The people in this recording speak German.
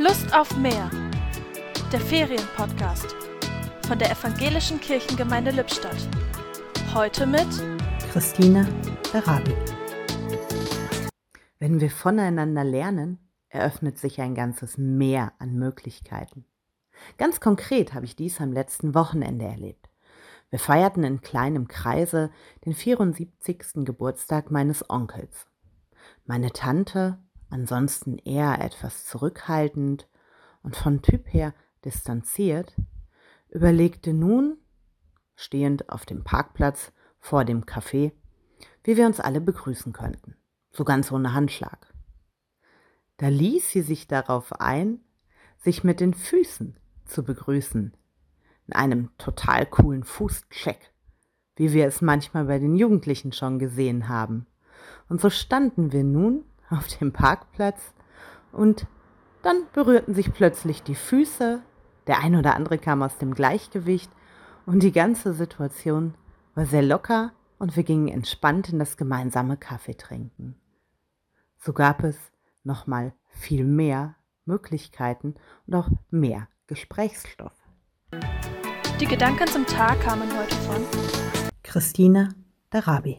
Lust auf mehr. Der Ferienpodcast von der Evangelischen Kirchengemeinde Lippstadt. Heute mit Christine Berabi. Wenn wir voneinander lernen, eröffnet sich ein ganzes Meer an Möglichkeiten. Ganz konkret habe ich dies am letzten Wochenende erlebt. Wir feierten in kleinem Kreise den 74. Geburtstag meines Onkels. Meine Tante, ansonsten eher etwas zurückhaltend und von Typ her distanziert, überlegte nun, stehend auf dem Parkplatz vor dem Café, wie wir uns alle begrüßen könnten, so ganz ohne Handschlag. Da ließ sie sich darauf ein, sich mit den Füßen zu begrüßen, in einem total coolen Fußcheck, wie wir es manchmal bei den Jugendlichen schon gesehen haben. Und so standen wir nun auf dem Parkplatz und dann berührten sich plötzlich die Füße, der ein oder andere kam aus dem Gleichgewicht und die ganze Situation war sehr locker und wir gingen entspannt in das gemeinsame Kaffeetrinken. So gab es nochmal viel mehr Möglichkeiten und auch mehr Gesprächsstoff. Die Gedanken zum Tag kamen heute von Christine Darabi.